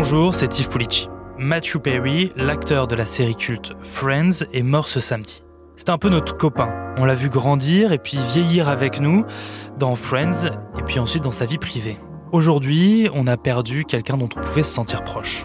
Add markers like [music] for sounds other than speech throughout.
Bonjour, c'est Tiff Pulici. Matthew Perry, l'acteur de la série culte Friends, est mort ce samedi. C'était un peu notre copain. On l'a vu grandir et puis vieillir avec nous dans Friends et puis ensuite dans sa vie privée. Aujourd'hui, on a perdu quelqu'un dont on pouvait se sentir proche.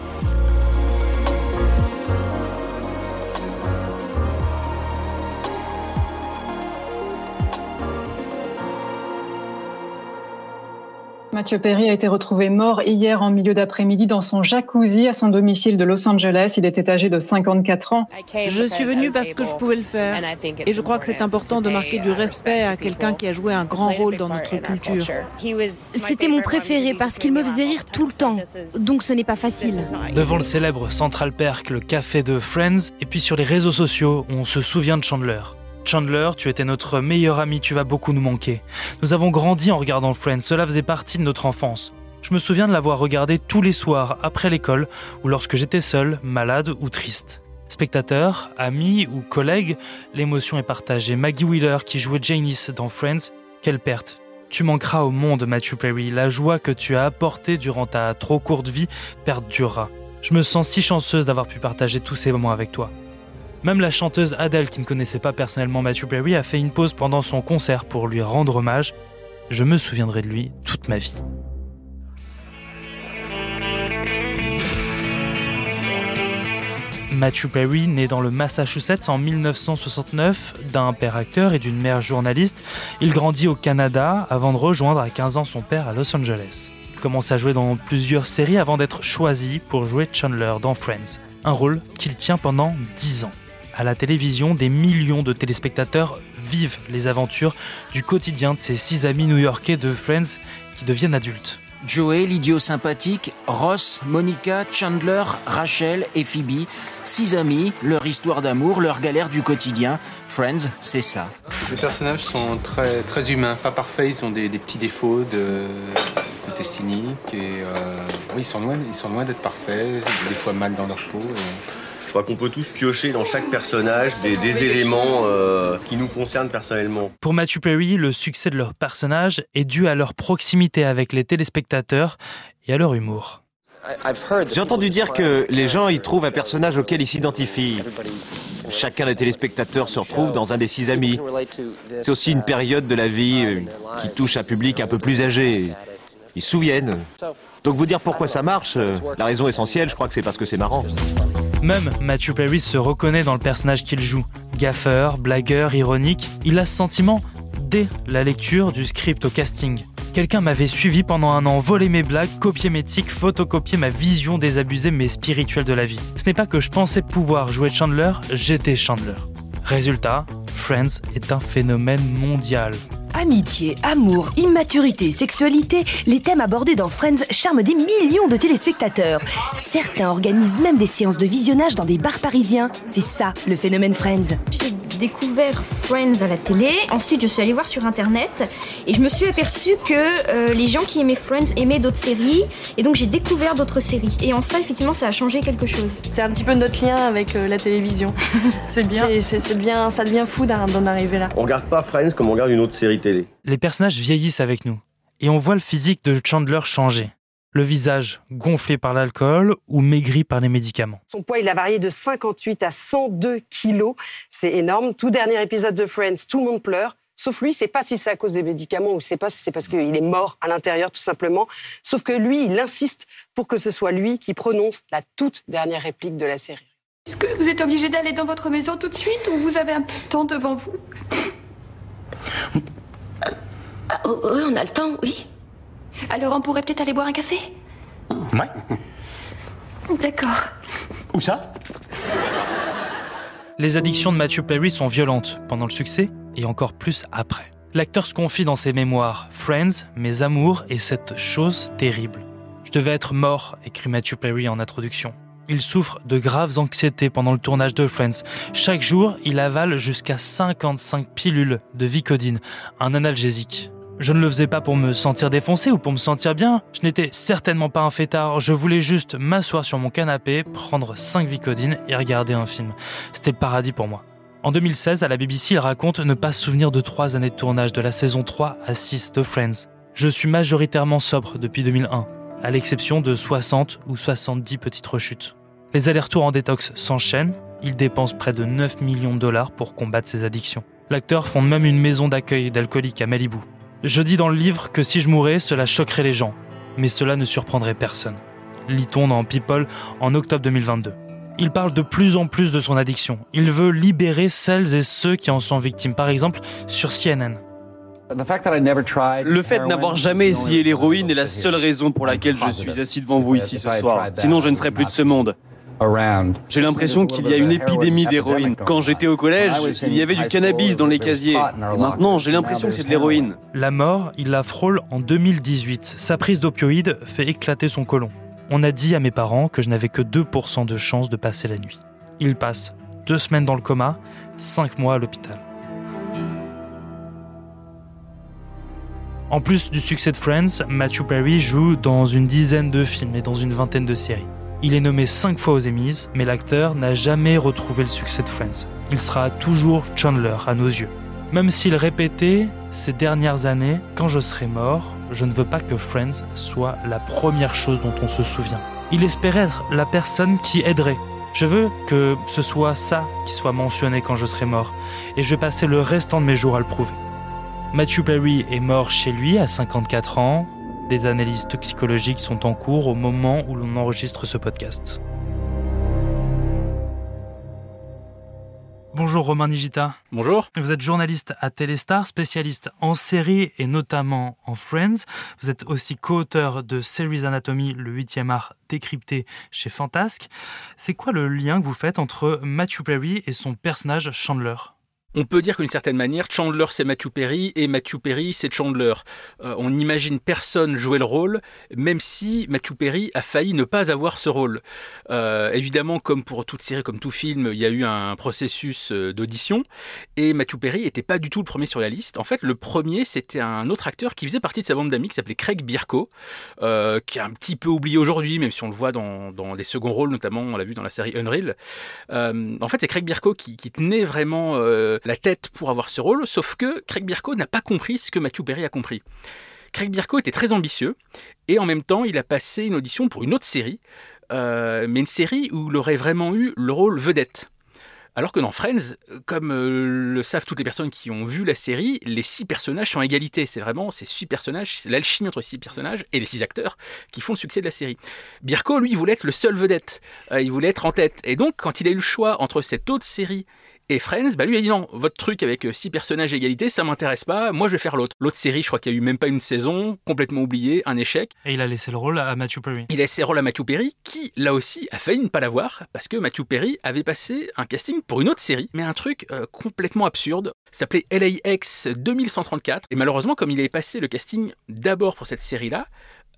Mathieu Perry a été retrouvé mort hier en milieu d'après-midi dans son jacuzzi à son domicile de Los Angeles. Il était âgé de 54 ans. Je suis venu parce que je pouvais le faire. Et je crois que c'est important de marquer du respect à quelqu'un qui a joué un grand rôle dans notre culture. C'était mon préféré parce qu'il me faisait rire tout le temps. Donc ce n'est pas facile. Devant le célèbre Central Perk, le café de Friends, et puis sur les réseaux sociaux, on se souvient de Chandler. Chandler, tu étais notre meilleur ami, tu vas beaucoup nous manquer. Nous avons grandi en regardant Friends, cela faisait partie de notre enfance. Je me souviens de l'avoir regardé tous les soirs après l'école ou lorsque j'étais seul, malade ou triste. Spectateurs, amis ou collègues, l'émotion est partagée. Maggie Wheeler qui jouait Janice dans Friends, quelle perte. Tu manqueras au monde, Matthew Perry. La joie que tu as apportée durant ta trop courte vie perdurera. Je me sens si chanceuse d'avoir pu partager tous ces moments avec toi. Même la chanteuse Adele, qui ne connaissait pas personnellement Matthew Perry, a fait une pause pendant son concert pour lui rendre hommage. Je me souviendrai de lui toute ma vie. Matthew Perry, né dans le Massachusetts en 1969 d'un père acteur et d'une mère journaliste, il grandit au Canada avant de rejoindre à 15 ans son père à Los Angeles. Il commence à jouer dans plusieurs séries avant d'être choisi pour jouer Chandler dans Friends, un rôle qu'il tient pendant 10 ans à la télévision, des millions de téléspectateurs vivent les aventures du quotidien de ces six amis new-yorkais de Friends qui deviennent adultes. Joey, l'idiot sympathique, Ross, Monica, Chandler, Rachel et Phoebe, six amis, leur histoire d'amour, leur galère du quotidien. Friends, c'est ça. Les personnages sont très, très humains, pas parfaits, ils ont des, petits défauts de côté cynique et euh, oui, ils sont loin, ils sont loin d'être parfaits, des fois mal dans leur peau. Crois qu'on peut tous piocher dans chaque personnage des, éléments euh, qui nous concernent personnellement. Pour Matthew Perry, le succès de leur personnage est dû à leur proximité avec les téléspectateurs et à leur humour. J'ai entendu dire que les gens y trouvent un personnage auquel ils s'identifient. Chacun des téléspectateurs se retrouve dans un des six amis. C'est aussi une période de la vie euh, qui touche un public un peu plus âgé. Ils se souviennent. Donc vous dire pourquoi ça marche, euh, la raison essentielle, je crois que c'est parce que c'est marrant. Même Matthew Perry se reconnaît dans le personnage qu'il joue. Gaffeur, blagueur, ironique, il a ce sentiment dès la lecture du script au casting. Quelqu'un m'avait suivi pendant un an, volé mes blagues, copié mes tics, photocopié ma vision désabusée mais spirituelle de la vie. Ce n'est pas que je pensais pouvoir jouer Chandler, j'étais Chandler. Résultat, Friends est un phénomène mondial. Amitié, amour, immaturité, sexualité, les thèmes abordés dans Friends charment des millions de téléspectateurs. Certains organisent même des séances de visionnage dans des bars parisiens. C'est ça le phénomène Friends découvert Friends à la télé. Ensuite, je suis allée voir sur Internet et je me suis aperçue que euh, les gens qui aimaient Friends aimaient d'autres séries. Et donc, j'ai découvert d'autres séries. Et en ça, effectivement, ça a changé quelque chose. C'est un petit peu notre lien avec euh, la télévision. [laughs] c'est bien. C'est bien, ça devient fou d'en arriver là. On regarde pas Friends comme on regarde une autre série télé. Les personnages vieillissent avec nous. Et on voit le physique de Chandler changer le visage gonflé par l'alcool ou maigri par les médicaments. Son poids, il a varié de 58 à 102 kilos. C'est énorme. Tout dernier épisode de Friends, tout le monde pleure. Sauf lui, c'est pas si c'est à cause des médicaments ou c'est pas si c'est parce qu'il est mort à l'intérieur tout simplement. Sauf que lui, il insiste pour que ce soit lui qui prononce la toute dernière réplique de la série. Est-ce que vous êtes obligé d'aller dans votre maison tout de suite ou vous avez un peu de temps devant vous? Oh, Oui, on a le temps, oui. Alors on pourrait peut-être aller boire un café Ouais. D'accord. Où ça? Les addictions de Matthew Perry sont violentes pendant le succès et encore plus après. L'acteur se confie dans ses mémoires Friends, mes amours et cette chose terrible. Je devais être mort, écrit Matthew Perry en introduction. Il souffre de graves anxiétés pendant le tournage de Friends. Chaque jour, il avale jusqu'à 55 pilules de Vicodine, un analgésique. Je ne le faisais pas pour me sentir défoncé ou pour me sentir bien. Je n'étais certainement pas un fêtard. Je voulais juste m'asseoir sur mon canapé, prendre 5 vicodines et regarder un film. C'était le paradis pour moi. En 2016, à la BBC, il raconte ne pas se souvenir de 3 années de tournage de la saison 3 à 6 de Friends. Je suis majoritairement sobre depuis 2001. à l'exception de 60 ou 70 petites rechutes. Les allers-retours en détox s'enchaînent, il dépense près de 9 millions de dollars pour combattre ses addictions. L'acteur fonde même une maison d'accueil d'alcooliques à Malibu. Je dis dans le livre que si je mourais, cela choquerait les gens, mais cela ne surprendrait personne. Lit-on dans People en octobre 2022. Il parle de plus en plus de son addiction. Il veut libérer celles et ceux qui en sont victimes, par exemple sur CNN. Le fait de n'avoir jamais essayé l'héroïne est la seule raison pour laquelle je suis assis devant vous ici ce soir. Sinon, je ne serais plus de ce monde. J'ai l'impression qu'il y a une épidémie d'héroïne. Quand j'étais au collège, il y avait du cannabis dans les casiers. maintenant, j'ai l'impression que c'est de l'héroïne. La mort, il la frôle en 2018. Sa prise d'opioïdes fait éclater son côlon. On a dit à mes parents que je n'avais que 2% de chance de passer la nuit. Il passe deux semaines dans le coma, cinq mois à l'hôpital. En plus du succès de Friends, Matthew Perry joue dans une dizaine de films et dans une vingtaine de séries. Il est nommé cinq fois aux Emmys, mais l'acteur n'a jamais retrouvé le succès de Friends. Il sera toujours Chandler à nos yeux. Même s'il répétait ces dernières années, quand je serai mort, je ne veux pas que Friends soit la première chose dont on se souvient. Il espérait être la personne qui aiderait. Je veux que ce soit ça qui soit mentionné quand je serai mort, et je vais passer le restant de mes jours à le prouver. Matthew Perry est mort chez lui à 54 ans. Des analyses toxicologiques sont en cours au moment où l'on enregistre ce podcast. Bonjour Romain Nigita. Bonjour. Vous êtes journaliste à Téléstar, spécialiste en séries et notamment en Friends. Vous êtes aussi co-auteur de Series Anatomy, le huitième art décrypté chez Fantasque. C'est quoi le lien que vous faites entre Matthew Perry et son personnage Chandler? On peut dire qu'une certaine manière, Chandler c'est Matthew Perry et Matthew Perry c'est Chandler. Euh, on n'imagine personne jouer le rôle, même si Matthew Perry a failli ne pas avoir ce rôle. Euh, évidemment, comme pour toute série, comme tout film, il y a eu un processus euh, d'audition et Matthew Perry n'était pas du tout le premier sur la liste. En fait, le premier c'était un autre acteur qui faisait partie de sa bande d'amis qui s'appelait Craig Bierko, qui est un petit peu oublié aujourd'hui, même si on le voit dans, des seconds rôles, notamment on l'a vu dans la série Unreal. en fait, c'est Craig Bierko qui, qui tenait vraiment la tête pour avoir ce rôle, sauf que Craig Bierko n'a pas compris ce que Matthew Perry a compris. Craig Bierko était très ambitieux et en même temps il a passé une audition pour une autre série, euh, mais une série où il aurait vraiment eu le rôle vedette. Alors que dans Friends, comme euh, le savent toutes les personnes qui ont vu la série, les six personnages sont à égalité. C'est vraiment ces six personnages, l'alchimie entre ces six personnages et les six acteurs qui font le succès de la série. Birko, lui, voulait être le seul vedette. Euh, il voulait être en tête. Et donc, quand il a eu le choix entre cette autre série et Friends, bah lui a dit non, votre truc avec euh, six personnages à égalité, ça m'intéresse pas, moi je vais faire l'autre. L'autre série, je crois qu'il y a eu même pas une saison, complètement oublié, un échec. Et il a laissé le rôle à Matthew Perry. Il a laissé le rôle à Matthew Perry, qui là aussi a failli ne pas l'avoir, parce que Matthew Perry avait passé un casting pour une autre série, mais un truc euh, complètement absurde, s'appelait LAX 2134, et malheureusement comme il avait passé le casting d'abord pour cette série-là,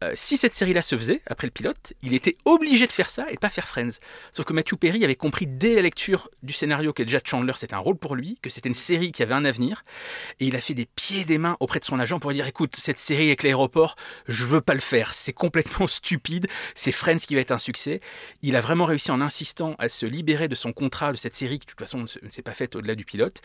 euh, si cette série-là se faisait, après le pilote, il était obligé de faire ça et pas faire Friends. Sauf que Matthew Perry avait compris dès la lecture du scénario que déjà Chandler c'était un rôle pour lui, que c'était une série qui avait un avenir, et il a fait des pieds et des mains auprès de son agent pour dire écoute, cette série avec l'aéroport, je veux pas le faire, c'est complètement [laughs] stupide, c'est Friends qui va être un succès. Il a vraiment réussi en insistant à se libérer de son contrat de cette série qui de toute façon ne s'est pas faite au-delà du pilote.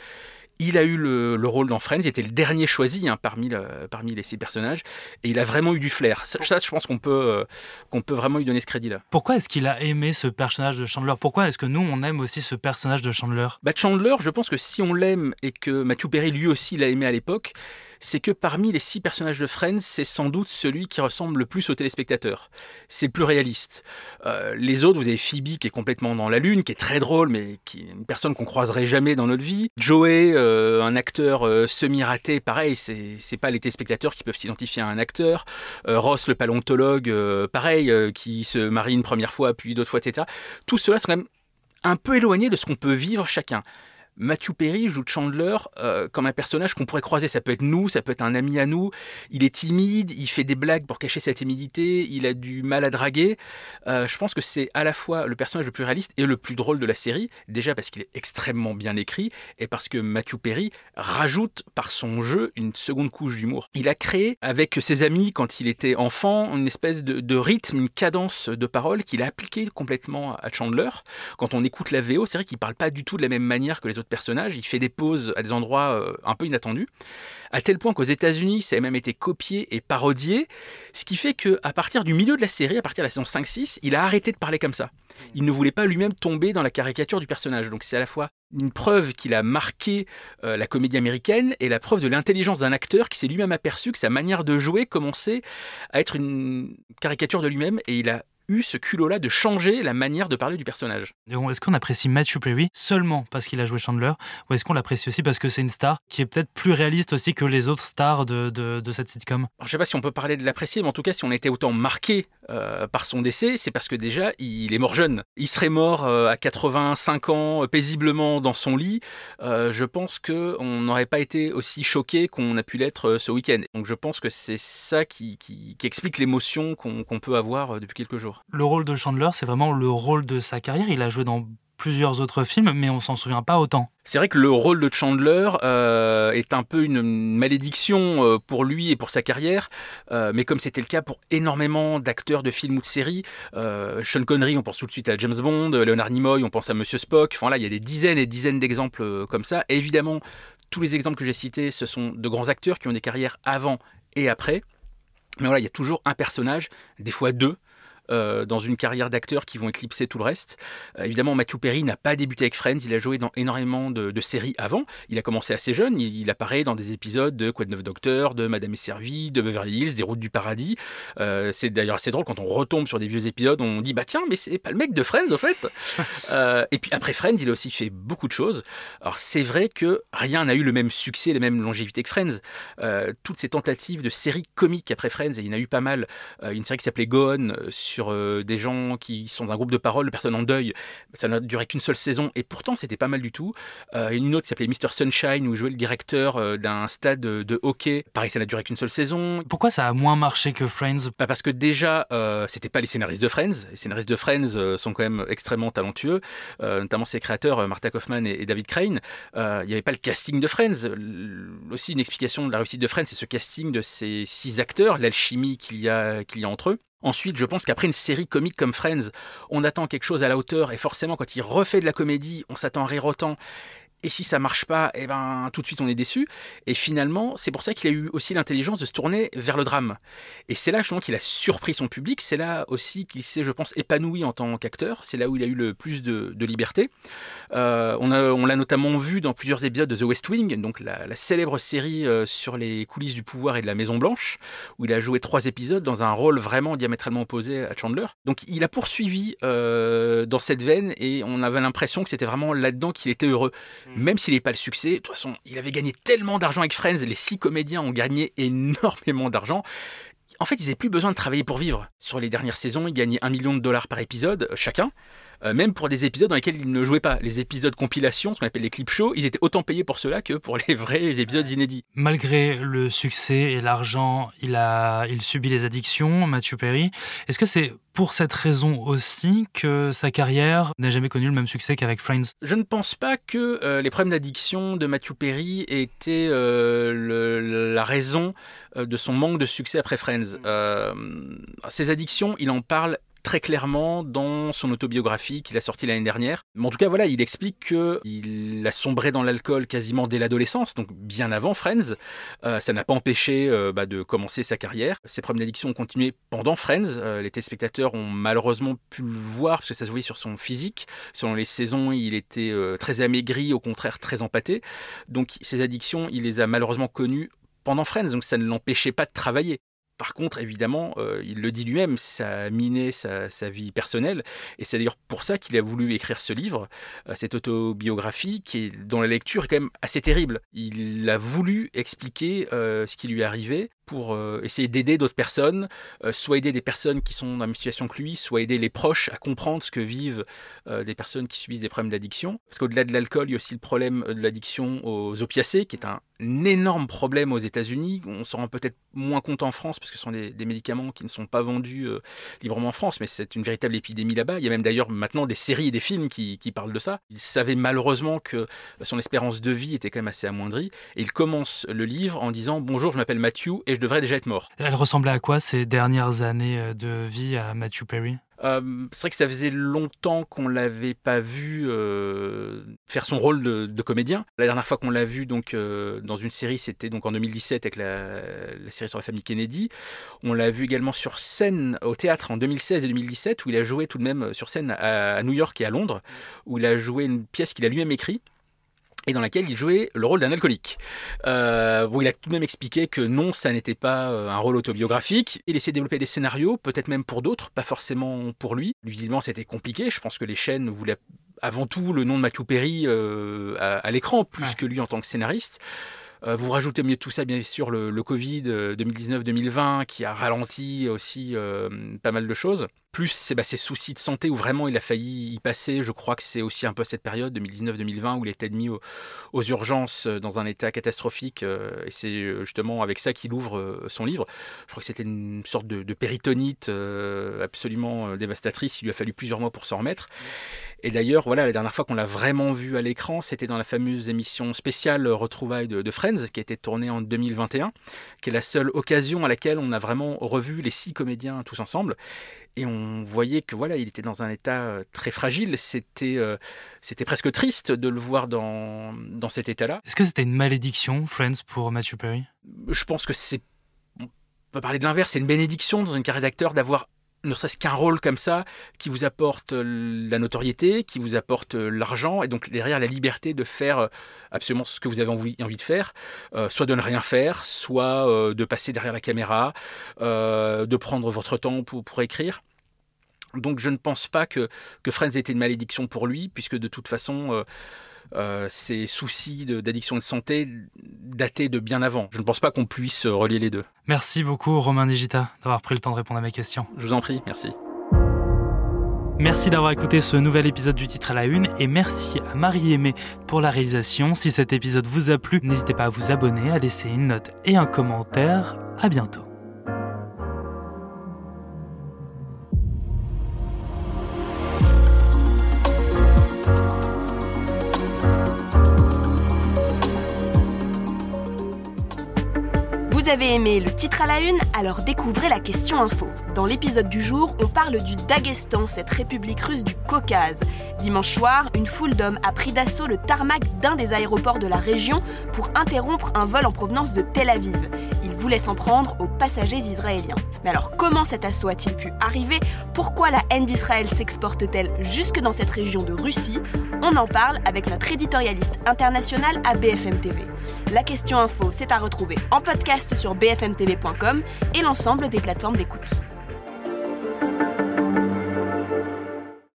Il a eu le, rôle dans Friends, il était le dernier choisi hein, parmi, parmi les six personnages, et il a vraiment eu du flair. Ça, je pense qu'on peut, euh, qu'on peut vraiment lui donner ce crédit-là. Pourquoi est-ce qu'il a aimé ce personnage de Chandler? Pourquoi est-ce que nous, on aime aussi ce personnage de Chandler? Bah, Chandler, je pense que si on l'aime et que Matthew Perry lui aussi l'a aimé à l'époque, c'est que parmi les six personnages de Friends, c'est sans doute celui qui ressemble le plus au téléspectateur. C'est le plus réaliste. Euh, les autres, vous avez Phoebe qui est complètement dans la lune, qui est très drôle, mais qui est une personne qu'on croiserait jamais dans notre vie. Joey, euh, un acteur euh, semi-raté, pareil, c'est pas les téléspectateurs qui peuvent s'identifier à un acteur. Ross, le paléontologue, pareil, qui se marie une première fois, puis d'autres fois, etc. Tout cela, c'est quand même un peu éloigné de ce qu'on peut vivre chacun. Matthew Perry joue Chandler euh, comme un personnage qu'on pourrait croiser. Ça peut être nous, ça peut être un ami à nous. Il est timide, il fait des blagues pour cacher sa timidité, il a du mal à draguer. Euh, je pense que c'est à la fois le personnage le plus réaliste et le plus drôle de la série. Déjà parce qu'il est extrêmement bien écrit et parce que Matthew Perry rajoute par son jeu une seconde couche d'humour. Il a créé avec ses amis quand il était enfant une espèce de, rythme, une cadence de parole qu'il a appliqué complètement à Chandler. Quand on écoute la VO, c'est vrai qu'il parle pas du tout de la même manière que les autres personnage. Il fait des pauses à des endroits un peu inattendus à tel point qu'aux États-Unis, ça a même été copié et parodié, ce qui fait qu'à partir du milieu de la série, à partir de la saison 5-6, il a arrêté de parler comme ça. Il ne voulait pas lui-même tomber dans la caricature du personnage. Donc c'est à la fois une preuve qu'il a marqué euh, la comédie américaine et la preuve de l'intelligence d'un acteur qui s'est lui-même aperçu que sa manière de jouer commençait à être une caricature de lui-même et il a eu ce culot-là de changer la manière de parler du personnage. Est-ce qu'on apprécie Matthew Perry seulement parce qu'il a joué Chandler ou est-ce qu'on l'apprécie aussi parce que c'est une star qui est peut-être plus réaliste aussi que les autres stars de, de, cette sitcom? Je ne sais pas si on peut parler de l'apprécier, mais en tout cas, si on a été autant marqué euh, par son décès, c'est parce que déjà, il est mort jeune. Il serait mort euh, à 85 ans, paisiblement dans son lit. Euh, je pense qu'on n'aurait pas été aussi choqué qu'on a pu l'être ce week-end. Donc je pense que c'est ça qui, qui, explique l'émotion qu'on peut avoir depuis quelques jours. Le rôle de Chandler, c'est vraiment le rôle de sa carrière. Il a joué dans plusieurs autres films, mais on s'en souvient pas autant. C'est vrai que le rôle de Chandler euh, est un peu une malédiction euh, pour lui et pour sa carrière, euh, mais comme c'était le cas pour énormément d'acteurs de films ou de séries, Sean Connery, on pense tout de suite à James Bond, Leonard Nimoy, on pense à Monsieur Spock, enfin là il y a des dizaines et dizaines d'exemples comme ça. évidemment, tous les exemples que j'ai cités, ce sont de grands acteurs qui ont des carrières avant et après. Mais voilà, il y a toujours un personnage, des fois deux, euh, dans une carrière d'acteur qui vont éclipser tout le reste. Euh, évidemment, Matthew Perry n'a pas débuté avec Friends, il a joué dans énormément de, séries avant. Il a commencé assez jeune, il, apparaît dans des épisodes de Quoi de neuf Docteur, de Madame et Servie, de Beverly Hills, des Routes du Paradis. Euh, c'est d'ailleurs assez drôle quand on retombe sur des vieux épisodes, on dit bah tiens, mais c'est pas le mec de Friends au fait. [laughs] et puis après Friends, il a aussi fait beaucoup de choses. Alors c'est vrai que rien n'a eu le même succès, la même longévité que Friends. toutes ces tentatives de séries comiques après Friends, et il y en a eu pas mal. une série qui s'appelait Gone sur euh, des gens qui sont un groupe de parole, de personnes en deuil. Ça n'a duré qu'une seule saison et pourtant c'était pas mal du tout. Euh, une autre qui s'appelait Mr. Sunshine où jouait le directeur euh, d'un stade de, hockey. Pareil, ça n'a duré qu'une seule saison. Pourquoi ça a moins marché que Friends? Bah Parce que déjà, c'était pas les scénaristes de Friends. Les scénaristes de Friends sont quand même extrêmement talentueux, notamment ses créateurs Martha Kaufman et, David Crane. Il n'y avait pas le casting de Friends. aussi, une explication de la réussite de Friends, c'est ce casting de ces six acteurs, l'alchimie qu'il y, qu'il y a entre eux. Ensuite, je pense qu'après une série comique comme Friends, on attend quelque chose à la hauteur et forcément quand il refait de la comédie, on s'attend à rire autant. Et si ça marche pas, eh ben, tout de suite on est déçu. Et finalement, c'est pour ça qu'il a eu aussi l'intelligence de se tourner vers le drame. Et c'est là justement qu'il a surpris son public. C'est là aussi qu'il s'est, je pense, épanoui en tant qu'acteur. C'est là où il a eu le plus de, liberté. Euh, on, l'a notamment vu dans plusieurs épisodes de The West Wing, donc la, célèbre série euh, sur les coulisses du pouvoir et de la Maison Blanche, où il a joué trois épisodes dans un rôle vraiment diamétralement opposé à Chandler. Donc il a poursuivi euh, dans cette veine et on avait l'impression que c'était vraiment là-dedans qu'il était heureux. Mm. Même s'il n'est pas le succès, de toute façon, il avait gagné tellement d'argent avec Friends, les six comédiens ont gagné [laughs] énormément d'argent. En fait, ils n'avaient plus besoin de travailler pour vivre. Sur les dernières saisons, ils gagnaient un million de dollars par épisode, euh, chacun. Euh, même pour des épisodes dans lesquels ils ne jouaient pas. Les épisodes compilation, ce qu'on appelle les clip shows, ils étaient autant payés pour cela que pour les vrais épisodes inédits. Malgré le succès et l'argent, il, a, il subit les addictions, Matthew Perry. Est-ce que c'est pour cette raison aussi que sa carrière n'a jamais connu le même succès qu'avec Friends? Je ne pense pas que euh, les problèmes d'addiction de Matthew Perry étaient euh, la raison de son manque de succès après Friends. ses addictions, il en parle très clairement dans son autobiographie qu'il a sortie l'année dernière. Mais en tout cas, voilà, il explique qu'il a sombré dans l'alcool quasiment dès l'adolescence, donc bien avant Friends. Euh, ça n'a pas empêché euh, bah, de commencer sa carrière. Ses problèmes d'addiction ont continué pendant Friends. Euh, les téléspectateurs ont malheureusement pu le voir parce que ça se voyait sur son physique. Selon les saisons, il était très amaigri, au contraire très empâté. Donc ses addictions, il les a malheureusement connues pendant Friends, donc ça ne l'empêchait pas de travailler. Par contre, évidemment, euh, il le dit lui-même, ça a miné sa, vie personnelle. Et c'est d'ailleurs pour ça qu'il a voulu écrire ce livre, euh, cette autobiographie, dont la lecture est quand même assez terrible. Il a voulu expliquer euh, ce qui lui arrivait pour essayer d'aider d'autres personnes, soit aider des personnes qui sont dans la même situation que lui, soit aider les proches à comprendre ce que vivent des personnes qui subissent des problèmes d'addiction. Parce qu'au-delà de l'alcool, il y a aussi le problème de l'addiction aux opiacés, qui est un énorme problème aux États-Unis. On s'en rend peut-être moins compte en France, parce que ce sont des, médicaments qui ne sont pas vendus librement en France, mais c'est une véritable épidémie là-bas. Il y a même d'ailleurs maintenant des séries et des films qui, qui, parlent de ça. Il savait malheureusement que son espérance de vie était quand même assez amoindrie, et il commence le livre en disant Bonjour, je m'appelle Matthew et je devrais déjà être mort. Elle ressemblait à quoi ces dernières années euh, de vie à Matthew Perry? Euh, c'est vrai que ça faisait longtemps qu'on l'avait pas vu euh, faire son rôle de, comédien. La dernière fois qu'on l'a vu donc euh, dans une série, c'était donc en 2017 avec la, série sur la famille Kennedy. On l'a vu également sur scène au théâtre en 2016 et 2017 où il a joué tout de même sur scène à, à New York et à Londres où il a joué une pièce qu'il a lui-même écrite et dans laquelle il jouait le rôle d'un alcoolique. Euh, il a tout de même expliqué que non, ça n'était pas euh, un rôle autobiographique. Il essayait de développer des scénarios, peut-être même pour d'autres, pas forcément pour lui. Visiblement, c'était compliqué. Je pense que les chaînes voulaient avant tout le nom de Matthew Perry euh, à, l'écran, plus que lui en tant que scénariste. Vous rajoutez au milieu de tout ça, bien sûr, le, le Covid 2019-2020 qui a ralenti aussi pas mal de choses plus bah, ses soucis de santé où vraiment il a failli y passer. Je crois que c'est aussi un peu cette période 2019-2020 où il était admis aux, urgences euh, dans un état catastrophique. Euh, et c'est euh, justement avec ça qu'il ouvre son livre. Je crois que c'était une sorte de, de péritonite absolument dévastatrice. Il lui a fallu plusieurs mois pour s'en remettre. Et d'ailleurs, voilà, la dernière fois qu'on l'a vraiment vu à l'écran, c'était dans la fameuse émission spéciale Retrouvailles de, de, Friends, qui a été tournée en 2021, qui est la seule occasion à laquelle on a vraiment revu les six comédiens tous ensemble et on voyait que voilà, il était dans un état euh, très fragile. C'était euh, c'était presque triste de le voir dans, dans cet état-là. Est-ce que c'était une malédiction, Friends, pour Matthew Perry? Je pense que c'est on peut parler de l'inverse, c'est une bénédiction dans une carrière d'acteur d'avoir ne serait-ce qu'un rôle comme ça qui vous apporte euh, la notoriété, qui vous apporte l'argent et donc derrière la liberté de faire absolument ce que vous avez envie, envie de faire, soit de ne rien faire, soit de passer derrière la caméra, de prendre votre temps pour, pour écrire. Donc je ne pense pas que, que Friends était une malédiction pour lui, puisque de toute façon, euh, euh, ses soucis d'addiction de, de, santé dataient de bien avant. Je ne pense pas qu'on puisse relier les deux. Merci beaucoup Romain Digita d'avoir pris le temps de répondre à mes questions. Je vous en prie, merci. Merci d'avoir écouté ce nouvel épisode du titre à la une et merci à Marie Aimée pour la réalisation. Si cet épisode vous a plu, n'hésitez pas à vous abonner, à laisser une note et un commentaire. À bientôt. Avez aimé le titre à la une Alors découvrez la question info. Dans l'épisode du jour, on parle du Daghestan, cette république russe du Caucase. Dimanche soir, une foule d'hommes a pris d'assaut le tarmac d'un des aéroports de la région pour interrompre un vol en provenance de Tel Aviv. Ils voulaient s'en prendre aux passagers israéliens. Mais alors comment cet assaut a-t-il pu arriver? Pourquoi la haine d'Israël s'exporte-t-elle jusque dans cette région de Russie? On en parle avec notre éditorialiste international à BFM TV. La question info, c'est à retrouver en podcast sur bfmtv.com et l'ensemble des plateformes d'écoute.